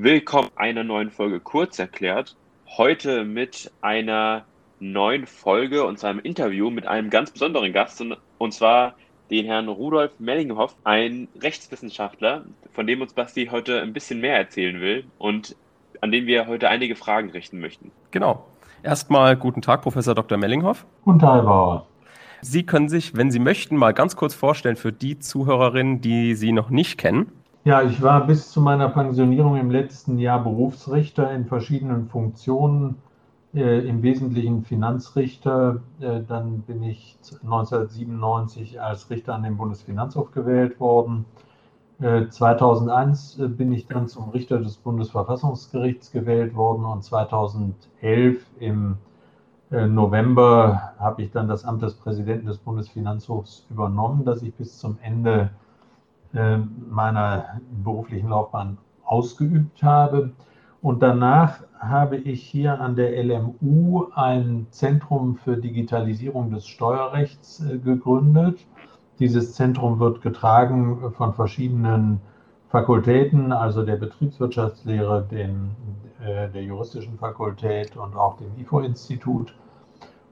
Willkommen einer neuen Folge kurz erklärt. Heute mit einer neuen Folge und zwar einem Interview mit einem ganz besonderen Gast und zwar den Herrn Rudolf Mellinghoff, ein Rechtswissenschaftler, von dem uns Basti heute ein bisschen mehr erzählen will und an den wir heute einige Fragen richten möchten. Genau. Erstmal guten Tag, Professor Dr. Mellinghoff. Guten Tag, Herr Bauer. Sie können sich, wenn Sie möchten, mal ganz kurz vorstellen für die Zuhörerinnen, die Sie noch nicht kennen. Ja, ich war bis zu meiner Pensionierung im letzten Jahr Berufsrichter in verschiedenen Funktionen, äh, im Wesentlichen Finanzrichter. Äh, dann bin ich 1997 als Richter an den Bundesfinanzhof gewählt worden. Äh, 2001 äh, bin ich dann zum Richter des Bundesverfassungsgerichts gewählt worden und 2011 im äh, November habe ich dann das Amt des Präsidenten des Bundesfinanzhofs übernommen, das ich bis zum Ende meiner beruflichen Laufbahn ausgeübt habe. Und danach habe ich hier an der LMU ein Zentrum für Digitalisierung des Steuerrechts äh, gegründet. Dieses Zentrum wird getragen von verschiedenen Fakultäten, also der Betriebswirtschaftslehre, den, äh, der juristischen Fakultät und auch dem IFO-Institut.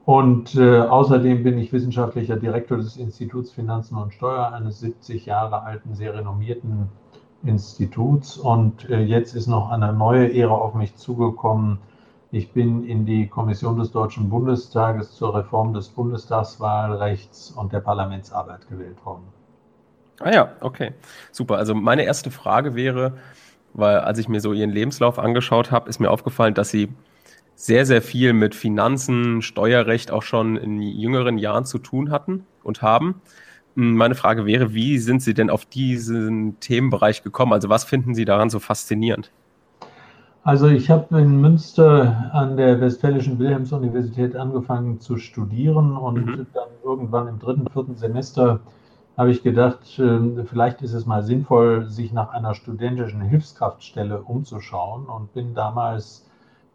Und äh, außerdem bin ich wissenschaftlicher Direktor des Instituts Finanzen und Steuer, eines 70 Jahre alten, sehr renommierten Instituts. Und äh, jetzt ist noch eine neue Ära auf mich zugekommen. Ich bin in die Kommission des Deutschen Bundestages zur Reform des Bundestagswahlrechts und der Parlamentsarbeit gewählt worden. Ah ja, okay. Super. Also meine erste Frage wäre, weil als ich mir so Ihren Lebenslauf angeschaut habe, ist mir aufgefallen, dass Sie sehr, sehr viel mit Finanzen, Steuerrecht auch schon in jüngeren Jahren zu tun hatten und haben. Hm, meine Frage wäre, wie sind Sie denn auf diesen Themenbereich gekommen? Also was finden Sie daran so faszinierend? Also ich habe in Münster an der Westfälischen Wilhelms-Universität angefangen zu studieren und mhm. dann irgendwann im dritten, vierten Semester habe ich gedacht, ähm, vielleicht ist es mal sinnvoll, sich nach einer studentischen Hilfskraftstelle umzuschauen und bin damals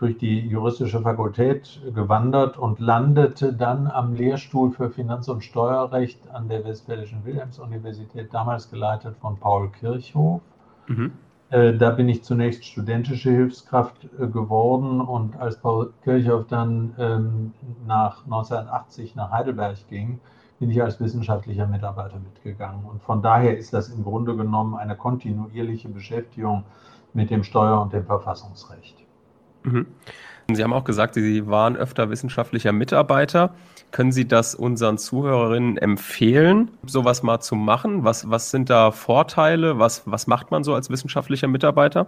durch die juristische Fakultät gewandert und landete dann am Lehrstuhl für Finanz- und Steuerrecht an der Westfälischen Wilhelms-Universität, damals geleitet von Paul Kirchhoff. Mhm. Äh, da bin ich zunächst studentische Hilfskraft äh, geworden und als Paul Kirchhoff dann ähm, nach 1980 nach Heidelberg ging, bin ich als wissenschaftlicher Mitarbeiter mitgegangen. Und von daher ist das im Grunde genommen eine kontinuierliche Beschäftigung mit dem Steuer- und dem Verfassungsrecht. Mhm. Sie haben auch gesagt, Sie waren öfter wissenschaftlicher Mitarbeiter. Können Sie das unseren Zuhörerinnen empfehlen, sowas mal zu machen? Was, was sind da Vorteile? Was, was macht man so als wissenschaftlicher Mitarbeiter?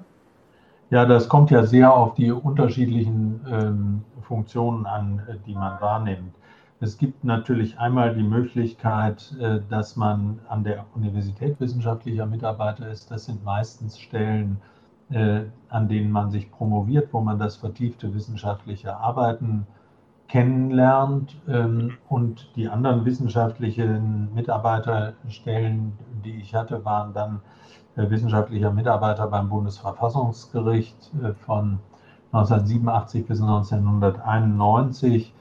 Ja, das kommt ja sehr auf die unterschiedlichen ähm, Funktionen an, die man wahrnimmt. Es gibt natürlich einmal die Möglichkeit, äh, dass man an der Universität wissenschaftlicher Mitarbeiter ist. Das sind meistens Stellen, äh, an denen man sich promoviert, wo man das vertiefte wissenschaftliche Arbeiten kennenlernt. Ähm, und die anderen wissenschaftlichen Mitarbeiterstellen, die ich hatte, waren dann äh, wissenschaftlicher Mitarbeiter beim Bundesverfassungsgericht von 1987 bis 1991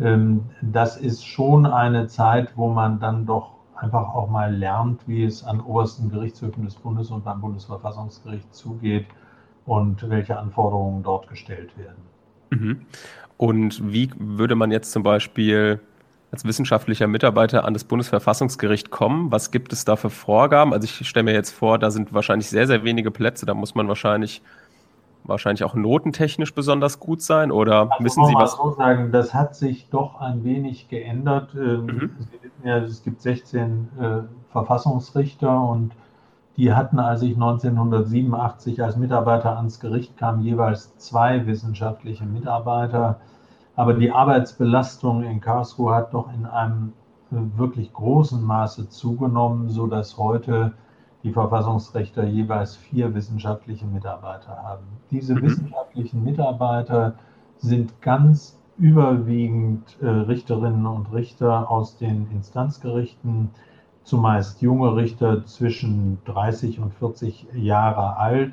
ähm, das ist schon eine Zeit, wo man dann doch einfach auch mal lernt, wie es an obersten Gerichtshöfen des Bundes und beim Bundesverfassungsgericht zugeht und welche Anforderungen dort gestellt werden. Mhm. Und wie würde man jetzt zum Beispiel als wissenschaftlicher Mitarbeiter an das Bundesverfassungsgericht kommen? Was gibt es da für Vorgaben? Also ich stelle mir jetzt vor, da sind wahrscheinlich sehr, sehr wenige Plätze. Da muss man wahrscheinlich wahrscheinlich auch notentechnisch besonders gut sein oder also wissen Sie was? so sagen, das hat sich doch ein wenig geändert. Ähm, mhm. Sie wissen ja, es gibt 16 äh, Verfassungsrichter und die hatten, als ich 1987 als Mitarbeiter ans Gericht kam, jeweils zwei wissenschaftliche Mitarbeiter. Aber die Arbeitsbelastung in Karlsruhe hat doch in einem äh, wirklich großen Maße zugenommen, sodass heute die Verfassungsrechter jeweils vier wissenschaftliche Mitarbeiter haben. Diese mhm. wissenschaftlichen Mitarbeiter sind ganz überwiegend äh, Richterinnen und Richter aus den Instanzgerichten, zumeist junge Richter zwischen 30 und 40 Jahre alt,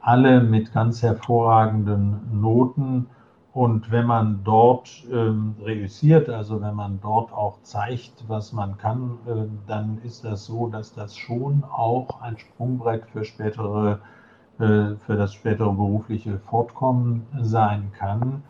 alle mit ganz hervorragenden Noten und wenn man dort ähm, reüssiert, also wenn man dort auch zeigt, was man kann, äh, dann ist das so, dass das schon auch ein Sprungbrett für spätere äh, für das spätere berufliche Fortkommen sein kann.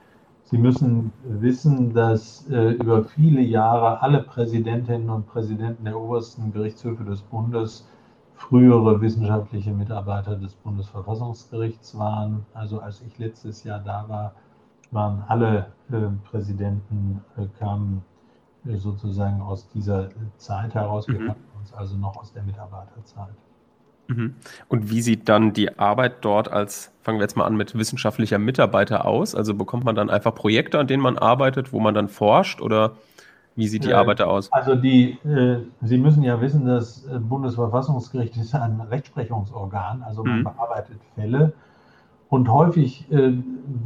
Sie müssen wissen, dass äh, über viele Jahre alle Präsidentinnen und Präsidenten der obersten Gerichtshöfe des Bundes frühere wissenschaftliche Mitarbeiter des Bundesverfassungsgerichts waren. Also als ich letztes Jahr da war, waren alle äh, Präsidenten, äh, kamen äh, sozusagen aus dieser Zeit heraus. Wir mhm. uns also noch aus der Mitarbeiterzeit. Mhm. Und wie sieht dann die Arbeit dort als, fangen wir jetzt mal an, mit wissenschaftlicher Mitarbeiter aus? Also bekommt man dann einfach Projekte, an denen man arbeitet, wo man dann forscht oder wie sieht die äh, Arbeit da aus? Also die, äh, Sie müssen ja wissen, das äh, Bundesverfassungsgericht ist ein Rechtsprechungsorgan, also man mhm. bearbeitet Fälle. Und häufig äh,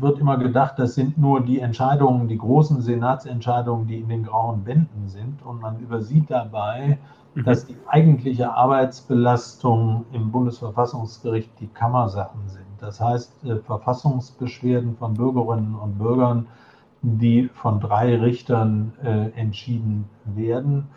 wird immer gedacht, das sind nur die Entscheidungen, die großen Senatsentscheidungen, die in den grauen Bänden sind. Und man übersieht dabei, mhm. dass die eigentliche Arbeitsbelastung im Bundesverfassungsgericht die Kammersachen sind. Das heißt, äh, Verfassungsbeschwerden von Bürgerinnen und Bürgern, die von drei Richtern äh, entschieden werden.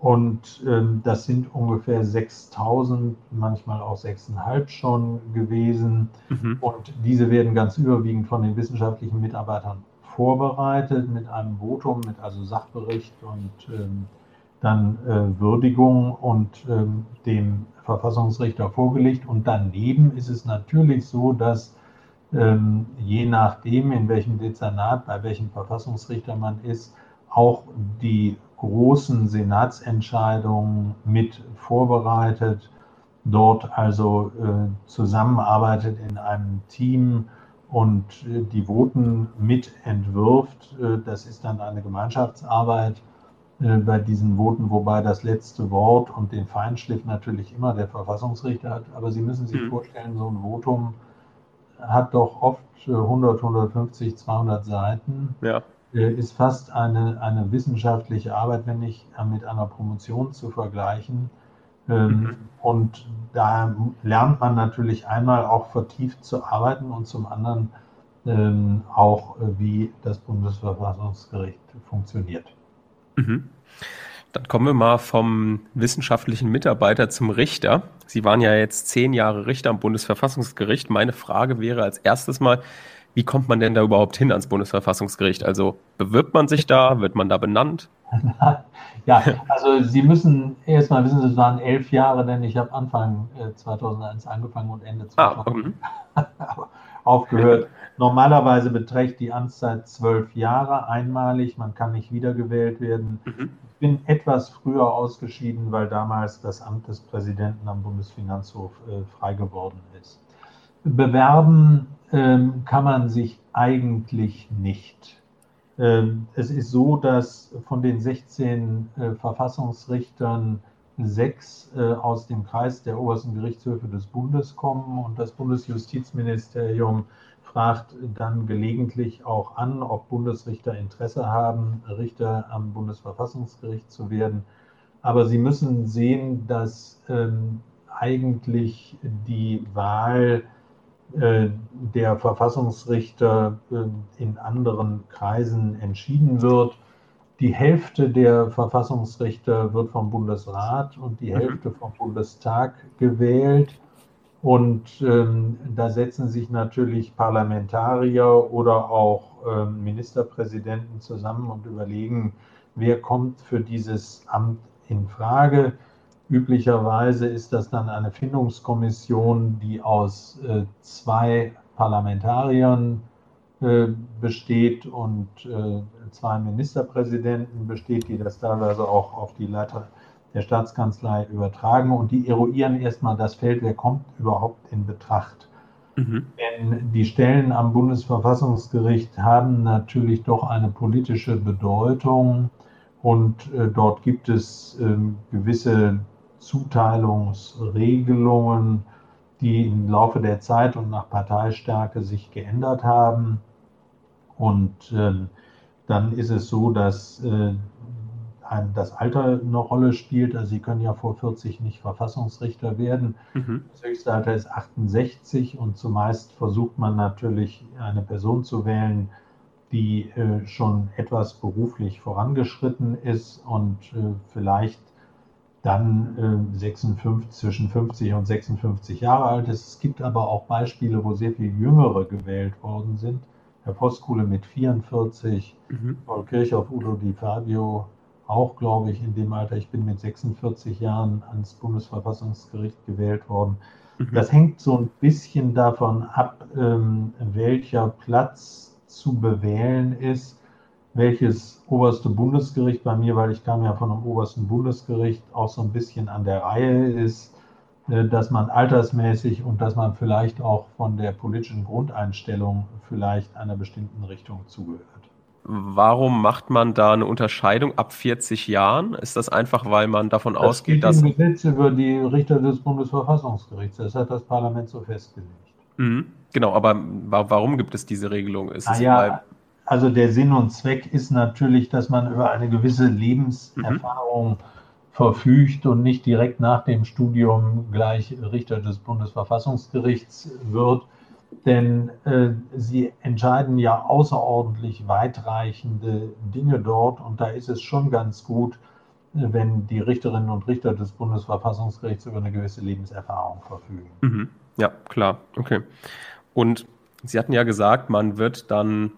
Und ähm, das sind ungefähr 6000, manchmal auch 6.500 schon gewesen. Mhm. Und diese werden ganz überwiegend von den wissenschaftlichen Mitarbeitern vorbereitet mit einem Votum, mit also Sachbericht und ähm, dann äh, Würdigung und ähm, dem Verfassungsrichter vorgelegt. Und daneben ist es natürlich so, dass ähm, je nachdem, in welchem Dezernat, bei welchem Verfassungsrichter man ist, auch die großen Senatsentscheidungen mit vorbereitet, dort also äh, zusammenarbeitet in einem Team und äh, die Voten mit entwirft. Äh, das ist dann eine Gemeinschaftsarbeit äh, bei diesen Voten, wobei das letzte Wort und den Feinschliff natürlich immer der Verfassungsrichter hat. Aber Sie müssen sich mhm. vorstellen, so ein Votum hat doch oft 100, 150, 200 Seiten. Ja. Äh, ist fast eine, eine wissenschaftliche Arbeit, wenn nicht mit einer Promotion zu vergleichen. Ähm, mhm. Und da lernt man natürlich einmal auch vertieft zu arbeiten und zum anderen ähm, auch, äh, wie das Bundesverfassungsgericht funktioniert. Mhm. Dann kommen wir mal vom wissenschaftlichen Mitarbeiter zum Richter. Sie waren ja jetzt zehn Jahre Richter am Bundesverfassungsgericht. Meine Frage wäre als erstes mal, wie kommt man denn da überhaupt hin ans Bundesverfassungsgericht? Also bewirbt man sich da? Wird man da benannt? ja, also Sie müssen erstmal wissen, es waren elf Jahre, denn ich habe Anfang 2001 äh, angefangen und Ende 2000 ah, aufgehört. Normalerweise beträgt die Amtszeit zwölf Jahre einmalig. Man kann nicht wiedergewählt werden. Mhm. Ich bin etwas früher ausgeschieden, weil damals das Amt des Präsidenten am Bundesfinanzhof äh, frei geworden ist. Bewerben ähm, kann man sich eigentlich nicht. Ähm, es ist so, dass von den 16 äh, Verfassungsrichtern sechs äh, aus dem Kreis der obersten Gerichtshöfe des Bundes kommen und das Bundesjustizministerium fragt dann gelegentlich auch an, ob Bundesrichter Interesse haben, Richter am Bundesverfassungsgericht zu werden. Aber Sie müssen sehen, dass ähm, eigentlich die Wahl der Verfassungsrichter äh, in anderen Kreisen entschieden wird. Die Hälfte der Verfassungsrichter wird vom Bundesrat und die mhm. Hälfte vom Bundestag gewählt. Und ähm, da setzen sich natürlich Parlamentarier oder auch ähm, Ministerpräsidenten zusammen und überlegen, wer kommt für dieses Amt in Frage. Üblicherweise ist das dann eine Findungskommission, die aus äh, zwei Parlamentariern äh, besteht und äh, zwei Ministerpräsidenten besteht, die das teilweise auch auf die Leiter der Staatskanzlei übertragen und die eruieren erstmal das Feld, wer kommt überhaupt in Betracht. Mhm. Denn die Stellen am Bundesverfassungsgericht haben natürlich doch eine politische Bedeutung und äh, dort gibt es äh, gewisse Zuteilungsregelungen, die im Laufe der Zeit und nach Parteistärke sich geändert haben. Und äh, dann ist es so, dass äh, ein, das Alter eine Rolle spielt. Also Sie können ja vor 40 nicht Verfassungsrichter werden. Mhm. Das höchste Alter ist 68 und zumeist versucht man natürlich eine Person zu wählen, die äh, schon etwas beruflich vorangeschritten ist und vielleicht dann äh, 56, zwischen 50 und 56 Jahre alt ist. Es gibt aber auch Beispiele, wo sehr viel Jüngere gewählt worden sind. Herr Voskuhle mit 44, mhm. Paul Kirchhoff, Udo Di Fabio auch, glaube ich, in dem Alter. Ich bin mit 46 Jahren ans Bundesverfassungsgericht gewählt worden. Mhm. Das hängt so ein bisschen davon ab, ähm, welcher Platz zu bewählen ist welches oberste Bundesgericht bei mir, weil ich kam ja von einem obersten Bundesgericht, auch so ein bisschen an der Reihe ist, äh, dass man altersmäßig und dass man vielleicht auch von der politischen Grundeinstellung vielleicht einer bestimmten Richtung zugehört. Warum macht man da eine Unterscheidung ab 40 Jahren? Ist das einfach, weil man davon das ausgeht, dass. Das Gesetz über die Richter des Bundesverfassungsgerichts, das hat das Parlament so festgelegt. Mhm, genau, aber warum gibt es diese Regelung? Ist es ja, also der Sinn und Zweck ist natürlich, dass man über eine gewisse Lebenserfahrung mhm. verfügt und nicht direkt nach dem Studium gleich Richter des Bundesverfassungsgerichts wird. Denn äh, sie entscheiden ja außerordentlich weitreichende Dinge dort und da ist es schon ganz gut, wenn die Richterinnen und Richter des Bundesverfassungsgerichts über eine gewisse Lebenserfahrung verfügen. Mhm. Ja, klar, okay. Und Sie hatten ja gesagt, man wird dann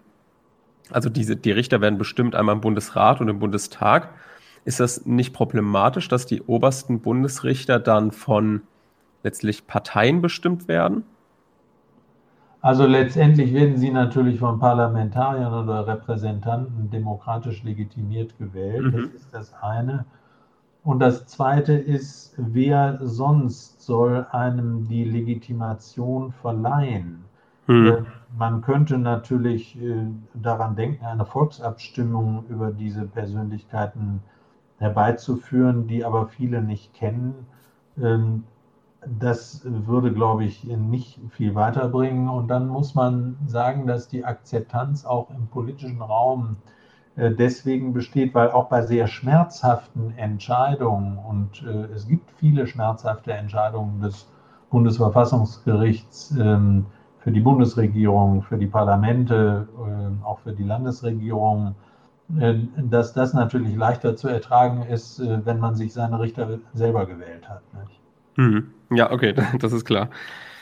also diese, die Richter werden bestimmt einmal im Bundesrat und im Bundestag. Ist das nicht problematisch, dass die obersten Bundesrichter dann von letztlich Parteien bestimmt werden? Also letztendlich werden sie natürlich von Parlamentariern oder Repräsentanten demokratisch legitimiert gewählt. Mhm. Das ist das eine. Und das zweite ist, wer sonst soll einem die Legitimation verleihen? Hm. Man könnte natürlich äh, daran denken, eine Volksabstimmung über diese Persönlichkeiten herbeizuführen, die aber viele nicht kennen. Ähm, das würde, glaube ich, nicht viel weiterbringen. Und dann muss man sagen, dass die Akzeptanz auch im politischen Raum äh, deswegen besteht, weil auch bei sehr schmerzhaften Entscheidungen, und äh, es gibt viele schmerzhafte Entscheidungen des Bundesverfassungsgerichts, ähm, für die Bundesregierung, für die Parlamente, äh, auch für die Landesregierung, äh, dass das natürlich leichter zu ertragen ist, äh, wenn man sich seine Richter selber gewählt hat. Mhm. Ja, okay, das ist klar.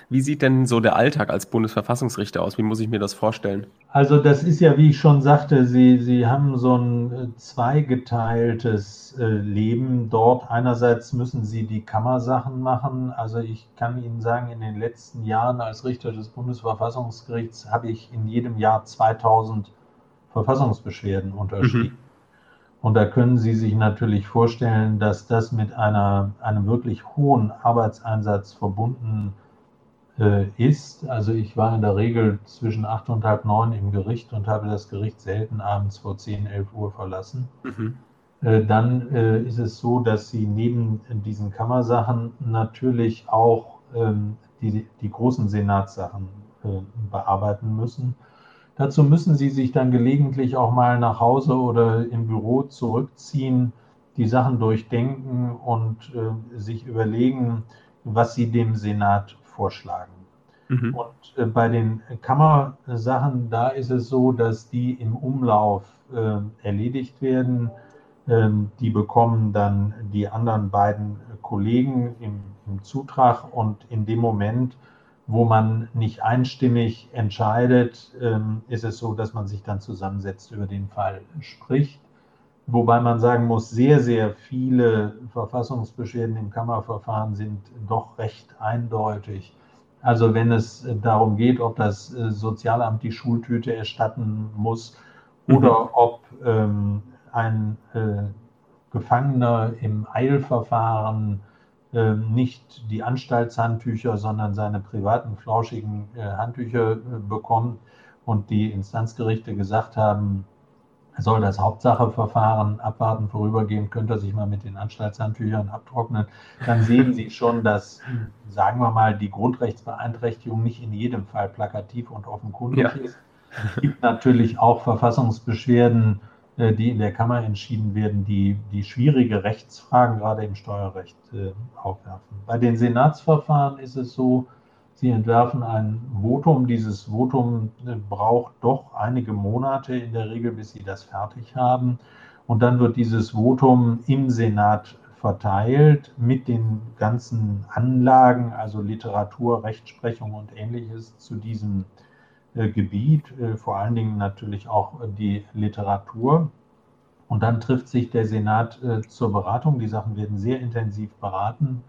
Wie sieht denn so der Alltag als Bundesverfassungsrichter aus? Wie muss ich mir das vorstellen? Also das ist ja, wie ich schon sagte, Sie, Sie haben so ein äh, zweigeteiltes äh, Leben dort. Einerseits müssen Sie die Kammersachen machen. Also ich kann Ihnen sagen, in den letzten Jahren als Richter des Bundesverfassungsgerichts habe ich in jedem Jahr 2000 Verfassungsbeschwerden unterschrieben. Mhm. Und da können Sie sich natürlich vorstellen, dass das mit einer, einem wirklich hohen Arbeitseinsatz verbunden ist ist. Also ich war in der Regel zwischen acht und halb neun im Gericht und habe das Gericht selten abends vor 10, 11 Uhr verlassen. Mhm. Äh, dann äh, ist es so, dass Sie neben diesen Kammersachen natürlich auch ähm, die, die großen Senatssachen äh, bearbeiten müssen. Dazu müssen Sie sich dann gelegentlich auch mal nach Hause oder im Büro zurückziehen, die Sachen durchdenken und äh, sich überlegen, was Sie dem Senat vorschlagen. Mhm. Und äh, bei den Kammersachen, da ist es so, dass die im Umlauf äh, erledigt werden. Ähm, die bekommen dann die anderen beiden Kollegen im, im Zutrag und in dem Moment, wo man nicht einstimmig entscheidet, ähm, ist es so, dass man sich dann zusammensetzt, über den Fall spricht. Wobei man sagen muss, sehr, sehr viele Verfassungsbeschwerden im Kammerverfahren sind doch recht eindeutig. Also wenn es darum geht, ob das äh, Sozialamt die Schultüte erstatten muss oder mhm. ob ähm, ein äh, Gefangener im Eilverfahren äh, nicht die Anstaltshandtücher, sondern seine privaten flauschigen äh, Handtücher äh, bekommt und die Instanzgerichte gesagt haben, er soll das Hauptsacheverfahren abwarten, vorübergehend könnte er sich mal mit den Anstaltshandtüchern abtrocknen. Dann sehen Sie schon, dass, sagen wir mal, die Grundrechtsbeeinträchtigung nicht in jedem Fall plakativ und offenkundig ja. ist. Es gibt natürlich auch Verfassungsbeschwerden, äh, die in der Kammer entschieden werden, die, die schwierige Rechtsfragen gerade im Steuerrecht äh, aufwerfen. Bei den Senatsverfahren ist es so, Sie entwerfen ein Votum. Dieses Votum äh, braucht doch einige Monate in der Regel, bis Sie das fertig haben. Und dann wird dieses Votum im Senat verteilt mit den ganzen Anlagen, also Literatur, Rechtsprechung und ähnliches zu diesem äh, Gebiet, äh, vor allen Dingen natürlich auch die Literatur. Und dann trifft sich der Senat zur Beratung. Die Sachen werden sehr intensiv beraten.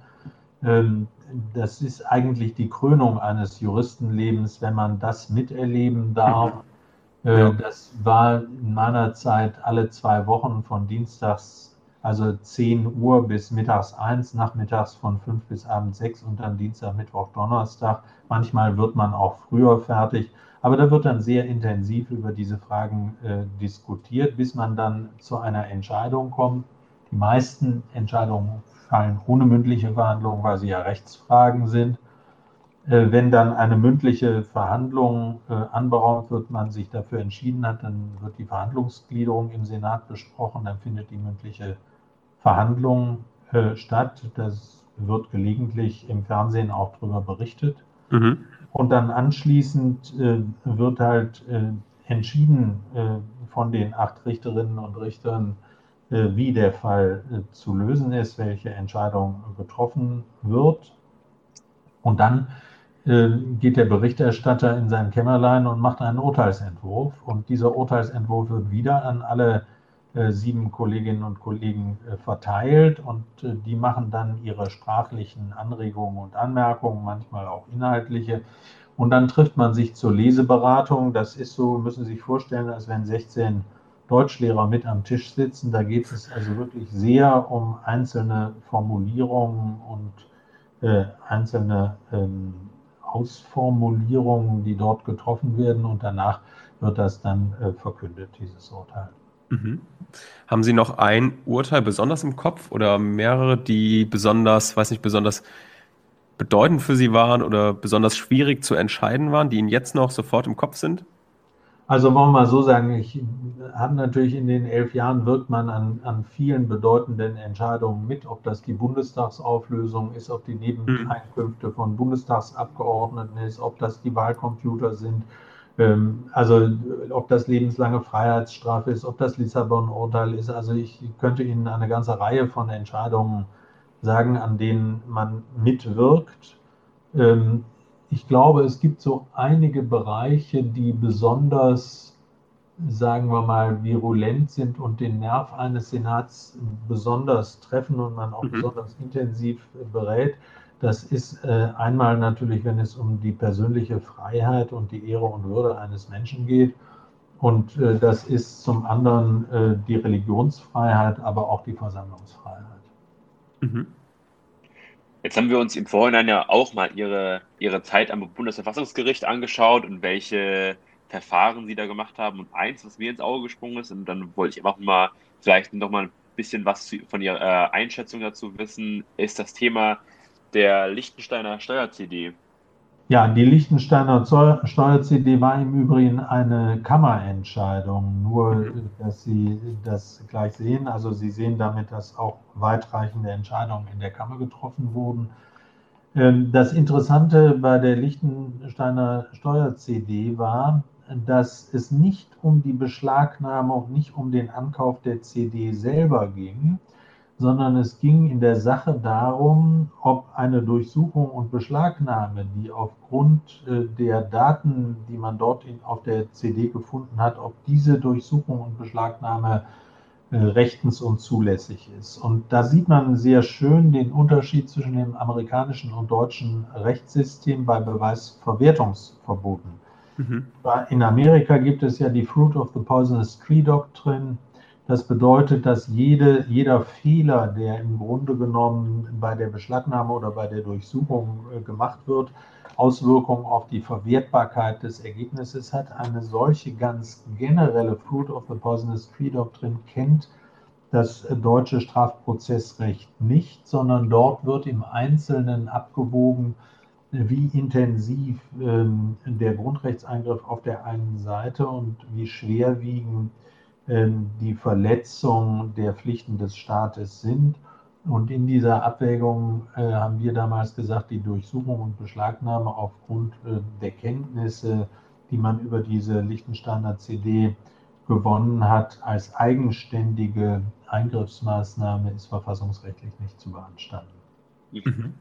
Ähm, das ist eigentlich die Krönung eines Juristenlebens, wenn man das miterleben darf. Ja. Das war in meiner Zeit alle zwei Wochen von Dienstags, also 10 Uhr bis mittags 1, nachmittags von 5 bis abends 6 und dann Dienstag, Mittwoch, Donnerstag. Manchmal wird man auch früher fertig. Aber da wird dann sehr intensiv über diese Fragen äh, diskutiert, bis man dann zu einer Entscheidung kommt. Die meisten Entscheidungen fallen ohne mündliche Verhandlungen, weil sie ja Rechtsfragen sind. Äh, wenn dann eine mündliche Verhandlung äh, anberaumt wird, man sich dafür entschieden hat, dann wird die Verhandlungsgliederung im Senat besprochen, dann findet die mündliche Verhandlung äh, statt. Das wird gelegentlich im Fernsehen auch darüber berichtet. Mhm. Und dann anschließend wird halt entschieden von den acht Richterinnen und Richtern, wie der Fall äh, zu lösen ist, welche Entscheidung getroffen wird. Und dann äh, geht der Berichterstatter in sein Kämmerlein und macht einen Urteilsentwurf. Und dieser Urteilsentwurf wird wieder an alle äh, sieben Kolleginnen und Kollegen äh, verteilt und äh, die machen dann ihre sprachlichen Anregungen und Anmerkungen, manchmal auch inhaltliche. Und dann trifft man sich zur Leseberatung. Das ist so, müssen Sie sich vorstellen, als wenn 16 Deutschlehrer mit am Tisch sitzen. Da geht es also wirklich sehr um einzelne Formulierungen und äh, einzelne ähm, Ausformulierungen, die dort getroffen werden. Und danach wird das dann äh, verkündet, dieses Urteil. Mhm. Haben Sie noch ein Urteil besonders im Kopf oder mehrere, die besonders, weiß nicht, besonders bedeutend für Sie waren oder besonders schwierig zu entscheiden waren, die Ihnen jetzt noch sofort im Kopf sind? Also wollen wir mal so sagen, ich habe natürlich in den elf Jahren wirkt man an, an vielen bedeutenden Entscheidungen mit, ob das die Bundestagsauflösung ist, ob die Nebeneinkünfte von Bundestagsabgeordneten ist, ob das die Wahlcomputer sind, ähm, also ob das lebenslange Freiheitsstrafe ist, ob das Lissabon-Urteil ist. Also ich könnte Ihnen eine ganze Reihe von Entscheidungen sagen, an denen man mitwirkt. Ich glaube, es gibt so einige Bereiche, die besonders, sagen wir mal, virulent sind und den Nerv eines Senats besonders treffen und man auch mhm. besonders intensiv berät. Das ist äh, einmal natürlich, wenn es um die persönliche Freiheit und die Ehre und Würde eines Menschen geht. Und äh, das ist zum anderen äh, die Religionsfreiheit, aber auch die Versammlungsfreiheit. Mhm. Jetzt haben wir uns im Vorhinein ja auch mal Ihre, Ihre Zeit am Bundesverfassungsgericht angeschaut und welche Verfahren Sie da gemacht haben. Und eins, was mir ins Auge gesprungen ist, und dann wollte ich einfach mal vielleicht noch mal ein bisschen was von Ihrer äh, Einschätzung dazu wissen, ist das Thema der Liechtensteiner Steuer-CD. Ja, die Liechtensteiner Steuer-CD war im Übrigen eine Kammerentscheidung, nur mhm. dass Sie das gleich sehen. Also Sie sehen damit, dass auch weitreichende Entscheidungen in der Kammer getroffen wurden. Ähm, das Interessante bei der Liechtensteiner Steuer-CD war, dass es nicht um die Beschlagnahme und nicht um den Ankauf der CD selber ging, sondern es ging in der Sache darum, ob eine Durchsuchung und Beschlagnahme, die aufgrund äh, der Daten, die man dort auf der CD gefunden hat, ob diese Durchsuchung und Beschlagnahme äh, rechtens und zulässig ist. Und da sieht man sehr schön den Unterschied zwischen dem amerikanischen und deutschen Rechtssystem bei Beweisverwertungsverboten. Mhm. In Amerika gibt es ja die Fruit of the Poisonous Tree Doctrine, das bedeutet, dass jede, jeder Fehler, der im Grunde genommen bei der Beschlagnahme oder bei der Durchsuchung äh, gemacht wird, Auswirkungen auf die Verwertbarkeit des Ergebnisses hat. Eine solche ganz generelle Fruit of the Poisonous Tree Doctrine kennt das deutsche Strafprozessrecht nicht, sondern dort wird im Einzelnen abgewogen, wie intensiv ähm, der Grundrechtseingriff auf der einen Seite und wie schwerwiegend ähm, die Verletzung der Pflichten des Staates sind. Und in dieser Abwägung äh, haben wir damals gesagt, die Durchsuchung und Beschlagnahme aufgrund äh, der Kenntnisse, die man über diese Liechtensteiner CD gewonnen hat als eigenständige Eingriffsmaßnahme, ist verfassungsrechtlich nicht zu beanstanden. Mhm.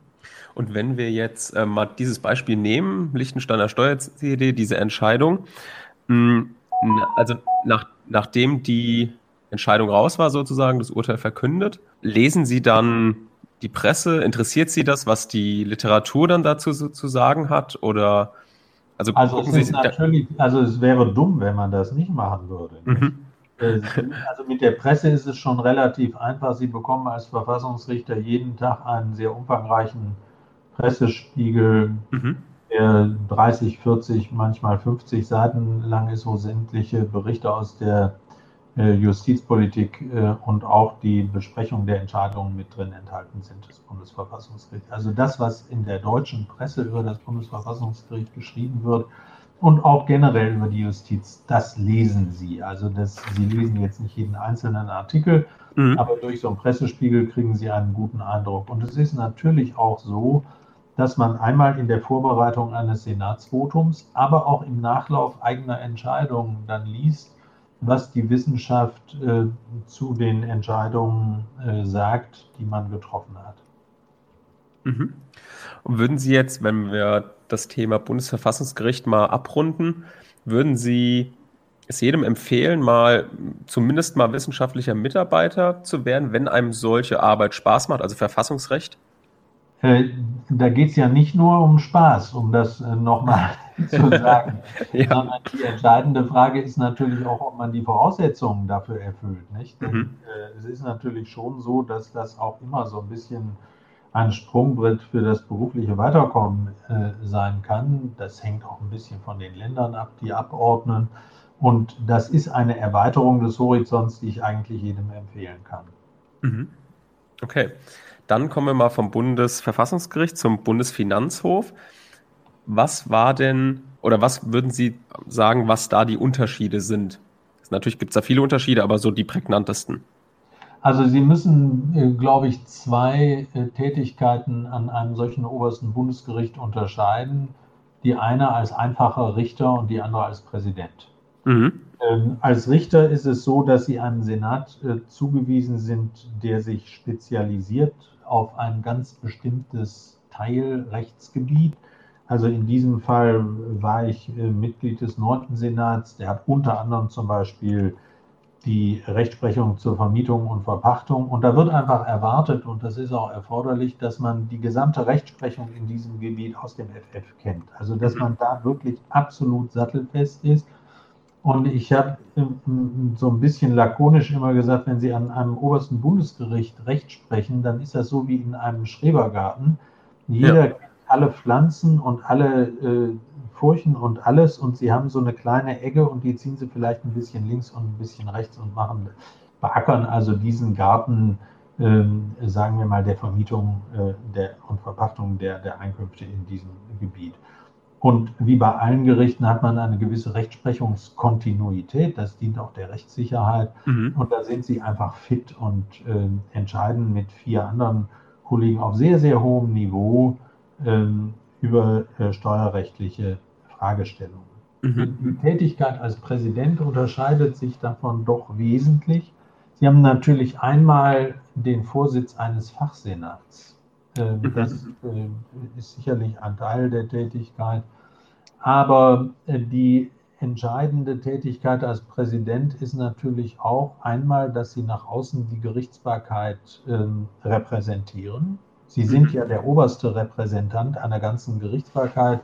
Und wenn wir jetzt äh, mal dieses Beispiel nehmen, Liechtensteiner Steuer-CD, diese Entscheidung, mh, also nach, nachdem die Entscheidung raus war, sozusagen, das Urteil verkündet, lesen Sie dann die Presse? Interessiert Sie das, was die Literatur dann dazu so, zu sagen hat? Oder also, also es ist natürlich, also es wäre dumm, wenn man das nicht machen würde. Mhm. Äh, also mit der Presse ist es schon relativ einfach. Sie bekommen als Verfassungsrichter jeden Tag einen sehr umfangreichen Pressespiegel, mhm. Der 30, 40, manchmal 50 Seiten lang ist, wo sämtliche Berichte aus der äh, Justizpolitik äh, und auch die Besprechung der Entscheidungen mit drin enthalten sind des Bundesverfassungsgerichts. Also das, was in der deutschen Presse über das Bundesverfassungsgericht geschrieben wird und auch generell über die Justiz, das lesen Sie. Also das, Sie lesen jetzt nicht jeden einzelnen Artikel, mhm. aber durch so einen Pressespiegel kriegen Sie einen guten Eindruck. Und es ist natürlich auch so, dass man einmal in der Vorbereitung eines Senatsvotums, aber auch im Nachlauf eigener Entscheidungen dann liest, was die Wissenschaft äh, zu den Entscheidungen äh, sagt, die man getroffen hat. Mhm. Und würden Sie jetzt, wenn wir das Thema Bundesverfassungsgericht mal abrunden, würden Sie es jedem empfehlen, mal zumindest mal wissenschaftlicher Mitarbeiter zu werden, wenn einem solche Arbeit Spaß macht, also Verfassungsrecht? Äh, da geht es ja nicht nur um Spaß, um das äh, nochmal zu sagen, ja. sondern die entscheidende Frage ist natürlich auch, ob man die Voraussetzungen dafür erfüllt. Nicht? Denn, mhm. äh, es ist natürlich schon so, dass das auch immer so ein bisschen ein Sprungbrett für das berufliche Weiterkommen äh, sein kann. Das hängt auch ein bisschen von den Ländern ab, die abordnen. Und das ist eine Erweiterung des Horizonts, die ich eigentlich jedem empfehlen kann. Mhm. Okay. Dann kommen wir mal vom Bundesverfassungsgericht zum Bundesfinanzhof. Was war denn oder was würden Sie sagen, was da die Unterschiede sind? Natürlich gibt es da viele Unterschiede, aber so die prägnantesten. Also Sie müssen, äh, glaube ich, zwei äh, Tätigkeiten an einem solchen obersten Bundesgericht unterscheiden. Die eine als einfacher Richter und die andere als Präsident. Mhm. Ähm, als Richter ist es so, dass Sie einem Senat äh, zugewiesen sind, der sich spezialisiert auf ein ganz bestimmtes Teilrechtsgebiet. Also in diesem Fall war ich äh, Mitglied des Senats. Der hat unter anderem zum Beispiel die Rechtsprechung zur Vermietung und Verpachtung. Und da wird einfach erwartet, und das ist auch erforderlich, dass man die gesamte Rechtsprechung in diesem Gebiet aus dem FF kennt. Also dass man da wirklich absolut sattelfest ist und ich habe so ein bisschen lakonisch immer gesagt, wenn Sie an einem obersten Bundesgericht Recht sprechen, dann ist das so wie in einem Schrebergarten. Jeder ja. kennt alle Pflanzen und alle äh, Furchen und alles und Sie haben so eine kleine Ecke und die ziehen Sie vielleicht ein bisschen links und ein bisschen rechts und machen, beackern also diesen Garten, äh, sagen wir mal, der Vermietung äh, der, und Verpachtung der, der Einkünfte in diesem Gebiet. Und wie bei allen Gerichten hat man eine gewisse Rechtsprechungskontinuität. Das dient auch der Rechtssicherheit. Mhm. Und da sind sie einfach fit und äh, entscheiden mit vier anderen Kollegen auf sehr, sehr hohem Niveau ähm, über äh, steuerrechtliche Fragestellungen. Mhm. Die Tätigkeit als Präsident unterscheidet sich davon doch wesentlich. Sie haben natürlich einmal den Vorsitz eines Fachsenats. Ähm, mhm. Das äh, ist sicherlich ein Teil der Tätigkeit. Aber äh, die entscheidende Tätigkeit als Präsident ist natürlich auch einmal, dass Sie nach außen die Gerichtsbarkeit ähm, repräsentieren. Sie sind mhm. ja der oberste Repräsentant einer ganzen Gerichtsbarkeit,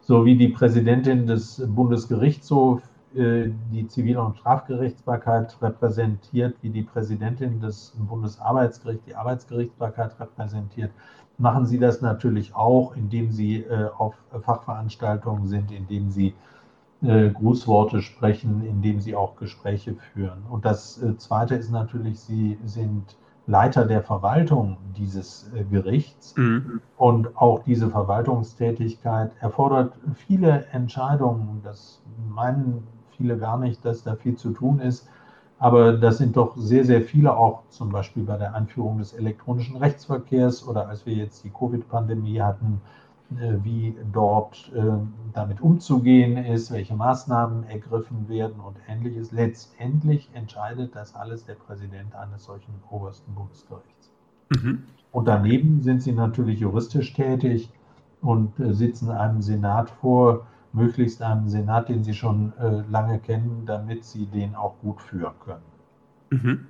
so wie die Präsidentin des Bundesgerichtshofs die Zivil- und Strafgerichtsbarkeit repräsentiert, wie die Präsidentin des Bundesarbeitsgerichts die Arbeitsgerichtsbarkeit repräsentiert, machen Sie das natürlich auch, indem Sie äh, auf Fachveranstaltungen sind, indem Sie äh, Grußworte sprechen, indem Sie auch Gespräche führen. Und das Zweite ist natürlich, Sie sind Leiter der Verwaltung dieses Gerichts. Mhm. Und auch diese Verwaltungstätigkeit erfordert viele Entscheidungen. Das meinen viele gar nicht, dass da viel zu tun ist. Aber das sind doch sehr, sehr viele auch zum Beispiel bei der Einführung des elektronischen Rechtsverkehrs oder als wir jetzt die Covid-Pandemie hatten, wie dort damit umzugehen ist, welche Maßnahmen ergriffen werden und ähnliches. Letztendlich entscheidet das alles der Präsident eines solchen obersten Bundesgerichts. Mhm. Und daneben sind sie natürlich juristisch tätig und sitzen einem Senat vor, möglichst einem Senat, den sie schon lange kennen, damit sie den auch gut führen können. Mhm.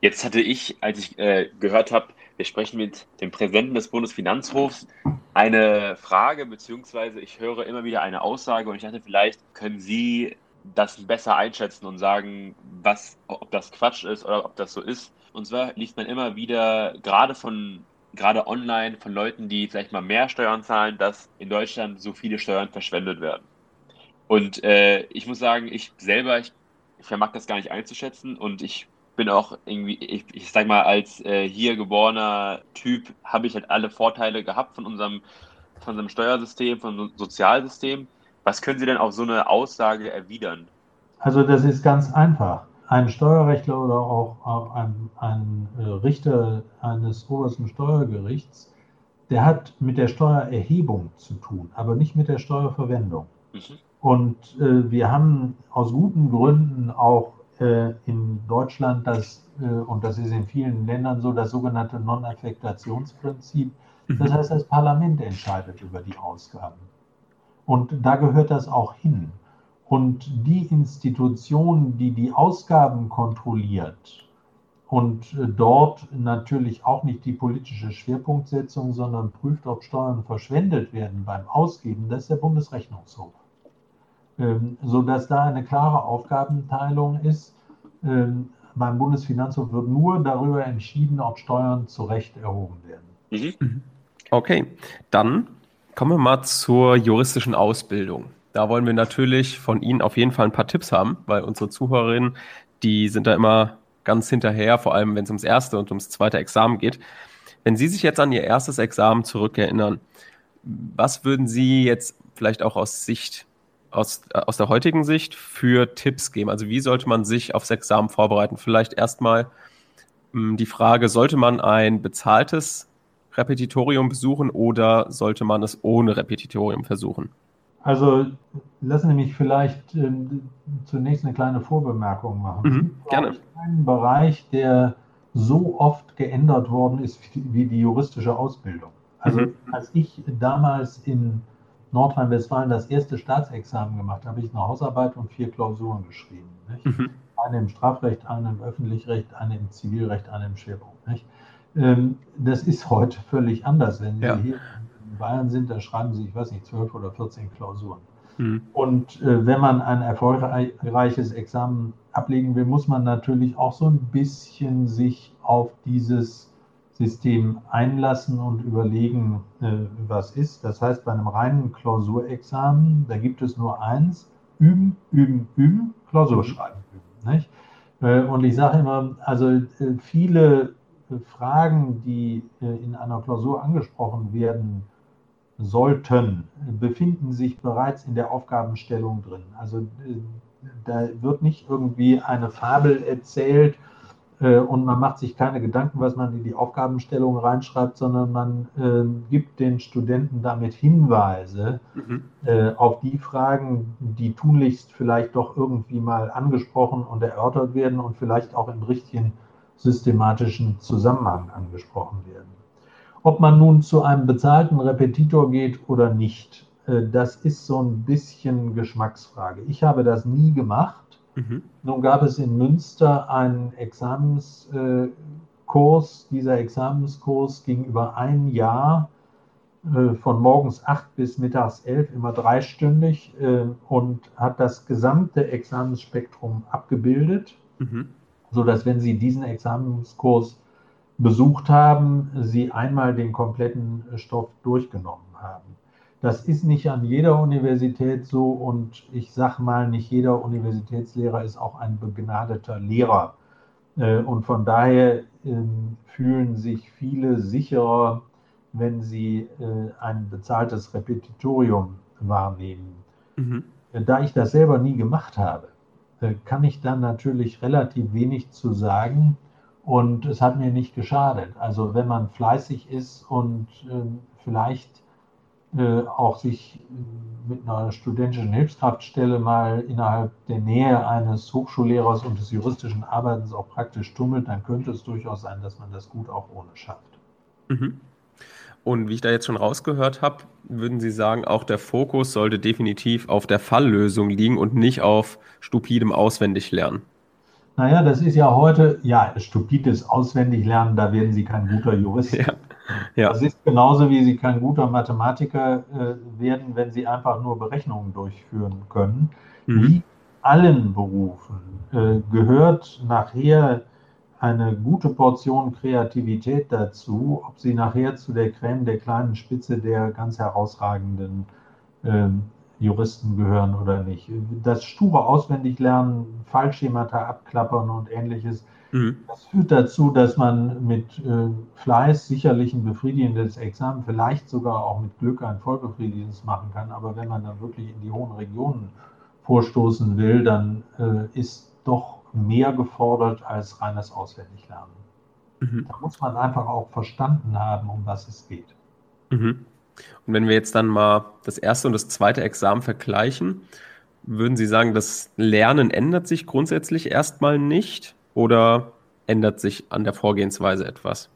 Jetzt hatte ich, als ich äh, gehört habe, wir sprechen mit dem Präsidenten des Bundesfinanzhofs, eine Frage, beziehungsweise ich höre immer wieder eine Aussage und ich dachte, vielleicht können Sie das besser einschätzen und sagen, was, ob das Quatsch ist oder ob das so ist. Und zwar liest man immer wieder, gerade von gerade online von Leuten, die vielleicht mal mehr Steuern zahlen, dass in Deutschland so viele Steuern verschwendet werden. Und äh, ich muss sagen, ich selber, ich, ich vermag das gar nicht einzuschätzen und ich bin auch irgendwie, ich, ich sag mal, als äh, hier geborener Typ habe ich halt alle Vorteile gehabt von unserem, von unserem Steuersystem, von unserem Sozialsystem. Was können Sie denn auf so eine Aussage erwidern? Also das ist ganz einfach. Ein Steuerrechtler oder auch ein, ein äh, Richter eines obersten Steuergerichts, der hat mit der Steuererhebung zu tun, aber nicht mit der Steuerverwendung. Mhm. Und äh, wir haben aus guten Gründen auch äh, in Deutschland das, äh, und das ist in vielen Ländern so, das sogenannte Non-Affektationsprinzip. Mhm. Das heißt, das Parlament entscheidet über die Ausgaben. Und da gehört das auch hin. Und die Institution, die die Ausgaben kontrolliert und äh, dort natürlich auch nicht die politische Schwerpunktsetzung, sondern prüft, ob Steuern verschwendet werden beim Ausgeben, das ist der Bundesrechnungshof. Ähm, sodass da eine klare Aufgabenteilung ist. Ähm, beim Bundesfinanzhof wird nur darüber entschieden, ob Steuern zu Recht erhoben werden. Mhm. Okay, dann kommen wir mal zur juristischen Ausbildung. Da wollen wir natürlich von Ihnen auf jeden Fall ein paar Tipps haben, weil unsere Zuhörerinnen, die sind da immer ganz hinterher, vor allem wenn es ums erste und ums zweite Examen geht. Wenn Sie sich jetzt an Ihr erstes Examen zurückerinnern, was würden Sie jetzt vielleicht auch aus Sicht aus, äh, aus der heutigen Sicht für Tipps geben? Also wie sollte man sich aufs Examen vorbereiten? Vielleicht erstmal hm, die Frage, sollte man ein bezahltes Repetitorium besuchen oder sollte man es ohne Repetitorium versuchen? Also lassen Sie mich vielleicht äh, zunächst eine kleine Vorbemerkung machen. Mhm, gerne. Ein Bereich, der so oft geändert worden ist wie die juristische Ausbildung. Also mhm. als ich damals in Nordrhein-Westfalen das erste Staatsexamen gemacht, habe ich eine Hausarbeit und vier Klausuren geschrieben. Mhm. Eine im Strafrecht, eine im Öffentlichrecht, eine im Zivilrecht, eine im Schwerpunkt. Ähm, das ist heute völlig anders. Wenn Sie ja. hier in Bayern sind, da schreiben Sie, ich weiß nicht, zwölf oder 14 Klausuren. Mhm. Und äh, wenn man ein erfolgreiches Examen ablegen will, muss man natürlich auch so ein bisschen sich auf dieses System einlassen und überlegen, äh, was ist. Das heißt, bei einem reinen Klausurexamen, da gibt es nur eins, üben, üben, üben, Klausur schreiben, üben. Nicht? Äh, und ich sage immer, also äh, viele Fragen, die in einer Klausur angesprochen werden sollten, befinden sich bereits in der Aufgabenstellung drin. Also da wird nicht irgendwie eine Fabel erzählt, äh, und man macht sich keine Gedanken, was man in die Aufgabenstellung reinschreibt, sondern man äh, gibt den Studenten damit Hinweise mhm. äh, auf die Fragen, die tunlichst vielleicht doch irgendwie mal angesprochen und erörtert werden und vielleicht auch im richtigen systematischen Zusammenhang angesprochen werden. Ob man nun zu einem bezahlten Repetitor geht oder nicht, äh, das ist so ein bisschen Geschmacksfrage. Ich habe das nie gemacht Mhm. Nun gab es in Münster einen Examenskurs. Dieser Examenskurs ging über ein Jahr äh, von morgens acht bis mittags elf, immer dreistündig äh, und hat das gesamte Examensspektrum abgebildet, mhm. sodass, wenn Sie diesen Examenskurs besucht haben, Sie einmal den kompletten Stoff durchgenommen haben. Das ist nicht an jeder Universität so und ich sage mal, nicht jeder Universitätslehrer ist auch ein begnadeter Lehrer. Äh, und von daher ähm, fühlen sich viele sicherer, wenn sie äh, ein bezahltes Repetitorium wahrnehmen. Mhm. Äh, da ich das selber nie gemacht habe, kann ich dann natürlich relativ wenig zu sagen und es hat mir nicht geschadet. Also wenn man fleißig ist und ähm, vielleicht äh, auch sich mit einer studentischen Hilfskraftstelle mal innerhalb der Nähe eines Hochschullehrers und des juristischen Arbeitens auch praktisch tummelt, dann könnte es durchaus sein, dass man das gut auch ohne schafft. Mhm. Und wie ich da jetzt schon rausgehört habe, würden Sie sagen, auch der Fokus sollte definitiv auf der Falllösung liegen und nicht auf stupidem Auswendiglernen. Naja, das ist ja heute, ja, stupides Auswendiglernen, da werden Sie kein guter Jurist. Ja. Ja. Das ist genauso, wie Sie kein guter Mathematiker äh, werden, wenn Sie einfach nur Berechnungen durchführen können. Mhm. Wie allen Berufen äh, gehört nachher eine gute Portion Kreativität dazu, ob Sie nachher zu der Creme der kleinen Spitze der ganz herausragenden äh, Juristen gehören oder nicht. Das sture Auswendiglernen, Fallschemata abklappern und ähnliches, mhm. das führt dazu, dass man mit äh, Fleiß sicherlich ein befriedigendes Examen, vielleicht sogar auch mit Glück ein vollbefriedigendes machen kann. Aber wenn man dann wirklich in die hohen Regionen vorstoßen will, dann äh, ist doch mehr gefordert als reines Auswendiglernen. Mhm. Da muss man einfach auch verstanden haben, um was es geht. Mhm. Und wenn wir jetzt dann mal das erste und das zweite Examen vergleichen, würden Sie sagen, das Lernen ändert sich grundsätzlich erstmal nicht oder ändert sich an der Vorgehensweise etwas?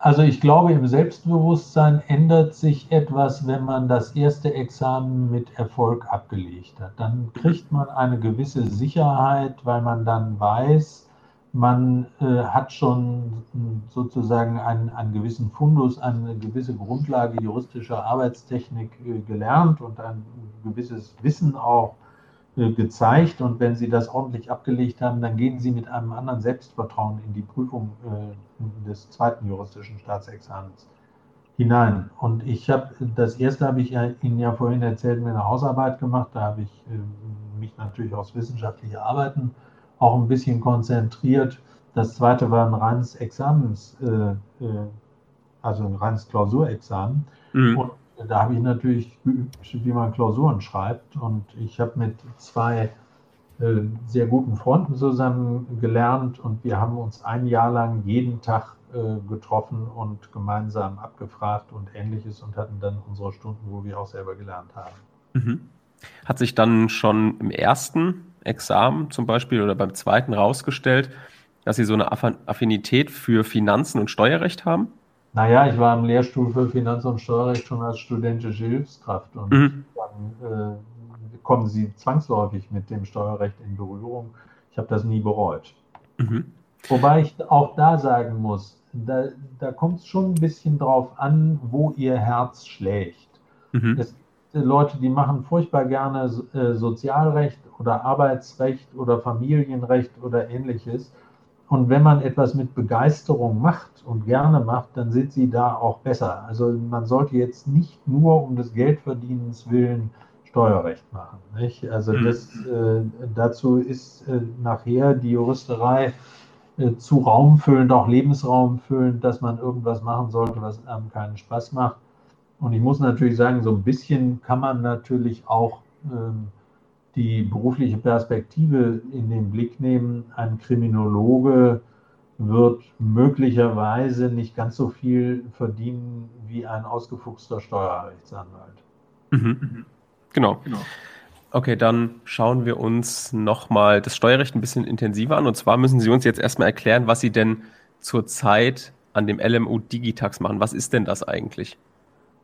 Also ich glaube, im Selbstbewusstsein ändert sich etwas, wenn man das erste Examen mit Erfolg abgelegt hat. Dann kriegt man eine gewisse Sicherheit, weil man dann weiß, man äh, hat schon sozusagen einen, einen, gewissen Fundus, eine gewisse Grundlage juristischer Arbeitstechnik äh, gelernt und ein gewisses Wissen auch äh, gezeigt. Und wenn Sie das ordentlich abgelegt haben, dann gehen Sie mit einem anderen Selbstvertrauen in die Prüfung äh, des zweiten juristischen Staatsexamens hinein. Und ich habe, das erste habe ich Ihnen ja vorhin erzählt, mir eine Hausarbeit gemacht. Da habe ich äh, mich natürlich aufs wissenschaftliche Arbeiten äh, auch ein bisschen konzentriert. Das zweite war ein reines Examens, äh, äh, also ein reines Klausurexamen. Mhm. Und da habe ich natürlich geübt, wie man Klausuren schreibt. Und ich habe mit zwei äh, sehr guten Freunden zusammen gelernt und wir haben uns ein Jahr lang jeden Tag äh, getroffen und gemeinsam abgefragt und ähnliches und hatten dann unsere Stunden, wo wir auch selber gelernt haben. Mhm. Hat sich dann schon im ersten Examen zum Beispiel oder beim zweiten rausgestellt, dass Sie so eine Affinität für Finanzen und Steuerrecht haben? Naja, ich war im Lehrstuhl für Finanz- und Steuerrecht schon als studentische Hilfskraft und mhm. dann äh, kommen Sie zwangsläufig mit dem Steuerrecht in Berührung. Ich habe das nie bereut. Mhm. Wobei ich auch da sagen muss, da, da kommt es schon ein bisschen drauf an, wo Ihr Herz schlägt. Mhm. Es Leute, die machen furchtbar gerne äh, Sozialrecht oder Arbeitsrecht oder Familienrecht oder ähnliches. Und wenn man etwas mit Begeisterung macht und gerne macht, dann sind sie da auch besser. Also man sollte jetzt nicht nur um des Geldverdienens willen Steuerrecht machen. Nicht? Also mhm. das, äh, dazu ist äh, nachher die Juristerei äh, zu raumfüllend, auch lebensraumfüllend, dass man irgendwas machen sollte, was einem keinen Spaß macht. Und ich muss natürlich sagen, so ein bisschen kann man natürlich auch ähm, die berufliche Perspektive in den Blick nehmen. Ein Kriminologe wird möglicherweise nicht ganz so viel verdienen wie ein ausgefuchster Steuerrechtsanwalt. Mhm. Genau. genau. Okay, dann schauen wir uns nochmal das Steuerrecht ein bisschen intensiver an. Und zwar müssen Sie uns jetzt erstmal erklären, was Sie denn zurzeit an dem LMU Digitax machen. Was ist denn das eigentlich?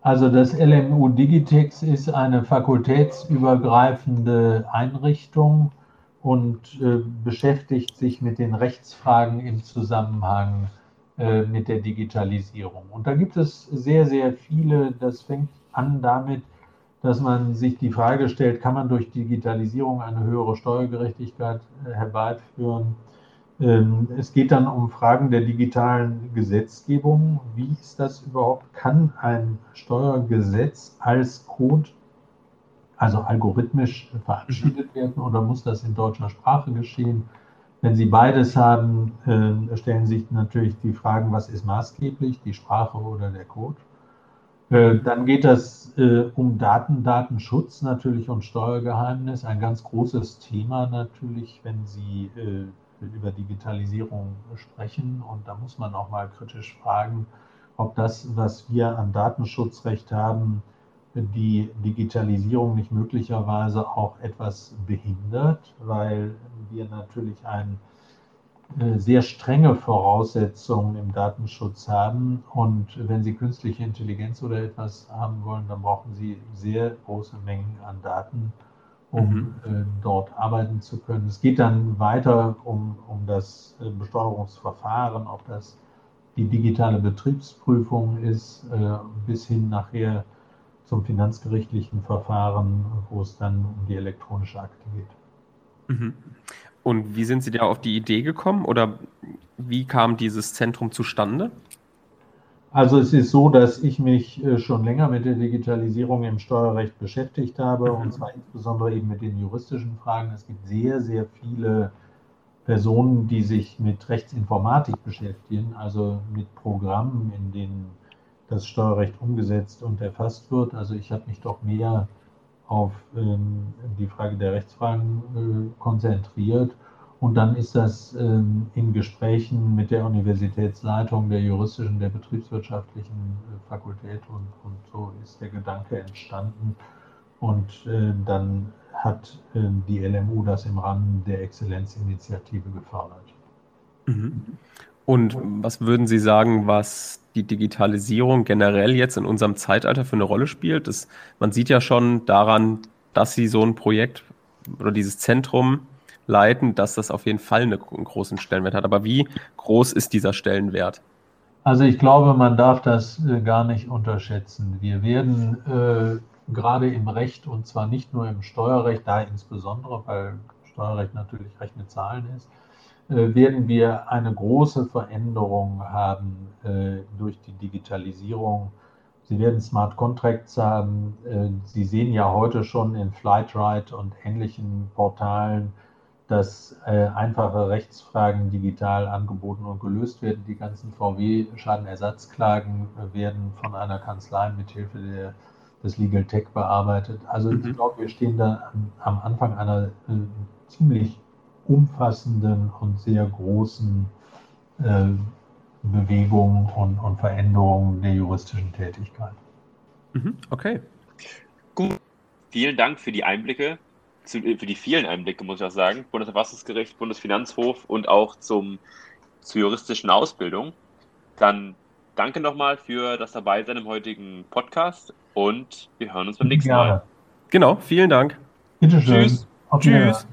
Also das LMU Digitex ist eine fakultätsübergreifende Einrichtung und äh, beschäftigt sich mit den Rechtsfragen im Zusammenhang äh, mit der Digitalisierung. Und da gibt es sehr, sehr viele, das fängt an damit, dass man sich die Frage stellt, kann man durch Digitalisierung eine höhere Steuergerechtigkeit äh, herbeiführen? Ähm, es geht dann um Fragen der digitalen Gesetzgebung. Wie ist das überhaupt? Kann ein Steuergesetz als Code, also algorithmisch verabschiedet werden oder muss das in deutscher Sprache geschehen? Wenn Sie beides haben, äh, stellen sich natürlich die Fragen, was ist maßgeblich, die Sprache oder der Code? Äh, dann geht es äh, um Daten, Datenschutz natürlich und Steuergeheimnis, ein ganz großes Thema natürlich, wenn Sie über Digitalisierung sprechen. Und da muss man auch mal kritisch fragen, ob das, was wir an Datenschutzrecht haben, die Digitalisierung nicht möglicherweise auch etwas behindert, weil wir natürlich ein äh, sehr strenge Voraussetzungen im Datenschutz haben. Und wenn Sie künstliche Intelligenz oder etwas haben wollen, dann brauchen Sie sehr große Mengen an Daten, um mhm. äh, dort arbeiten zu können. Es geht dann weiter um, um das äh, Besteuerungsverfahren, ob das die digitale Betriebsprüfung ist, äh, bis hin nachher zum finanzgerichtlichen Verfahren, wo es dann um die elektronische Akte geht. Mhm. Und wie sind Sie da auf die Idee gekommen oder wie kam dieses Zentrum zustande? Also es ist so, dass ich mich äh, schon länger mit der Digitalisierung im Steuerrecht beschäftigt habe mhm. und zwar insbesondere eben mit den juristischen Fragen. Es gibt sehr, sehr viele Personen, die sich mit Rechtsinformatik beschäftigen, also mit Programmen, in denen das Steuerrecht umgesetzt und erfasst wird. Also ich habe mich doch mehr auf ähm, die Frage der Rechtsfragen äh, konzentriert. Und dann ist das ähm, in Gesprächen mit der Universitätsleitung, der juristischen, der betriebswirtschaftlichen äh, Fakultät und, und so ist der Gedanke entstanden. Und äh, dann hat äh, die LMU das im Rahmen der Exzellenzinitiative gefördert. Mhm. Und was würden Sie sagen, was die Digitalisierung generell jetzt in unserem Zeitalter für eine Rolle spielt? Das, man sieht ja schon daran, dass Sie so ein Projekt oder dieses Zentrum leiten, dass das auf jeden Fall eine, einen großen Stellenwert hat. Aber wie groß ist dieser Stellenwert? Also ich glaube, man darf das äh, gar nicht unterschätzen. Wir werden äh, gerade im Recht und zwar nicht nur im Steuerrecht, da insbesondere, weil Steuerrecht natürlich Recht mit Zahlen ist, äh, werden wir eine große Veränderung haben äh, durch die Digitalisierung. Sie werden Smart Contracts haben. Äh, Sie sehen ja heute schon in Flightride und ähnlichen Portalen, dass einfache Rechtsfragen digital angeboten und gelöst werden. Die ganzen VW-Schadenersatzklagen werden von einer Kanzlei mithilfe der, des Legal Tech bearbeitet. Also mhm. ich glaube, wir stehen da am Anfang einer ziemlich umfassenden und sehr großen äh, Bewegungen und, und, Veränderungen der juristischen Tätigkeit. Mhm, okay. Gut. Vielen Dank für die Einblicke, für die vielen Einblicke, muss ich auch sagen. Bundesverfassungsgericht, Bundesfinanzhof und auch zum, zur juristischen Ausbildung. Dann danke nochmal für das Dabeisein im heutigen Podcast und wir hören uns beim nächsten Mal. Genau, vielen Dank. Bitte schön. Tschüss. Tschüss.